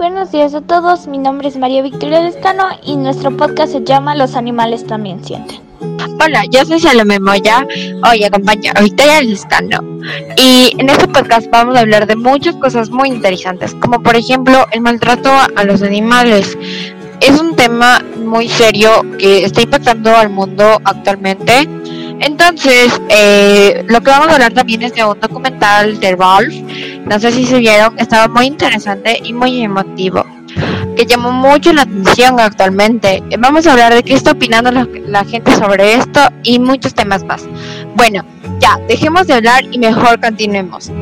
Buenos días a todos, mi nombre es María Victoria Lescano y nuestro podcast se llama Los animales también sienten. Hola, yo soy Salome Moya, hoy acompaño a Victoria Lescano y en este podcast vamos a hablar de muchas cosas muy interesantes, como por ejemplo el maltrato a los animales. Es un tema muy serio que está impactando al mundo actualmente entonces, eh, lo que vamos a hablar también es de un documental de Ralph. No sé si se vieron, estaba muy interesante y muy emotivo, que llamó mucho la atención actualmente. Vamos a hablar de qué está opinando la, la gente sobre esto y muchos temas más. Bueno, ya, dejemos de hablar y mejor continuemos.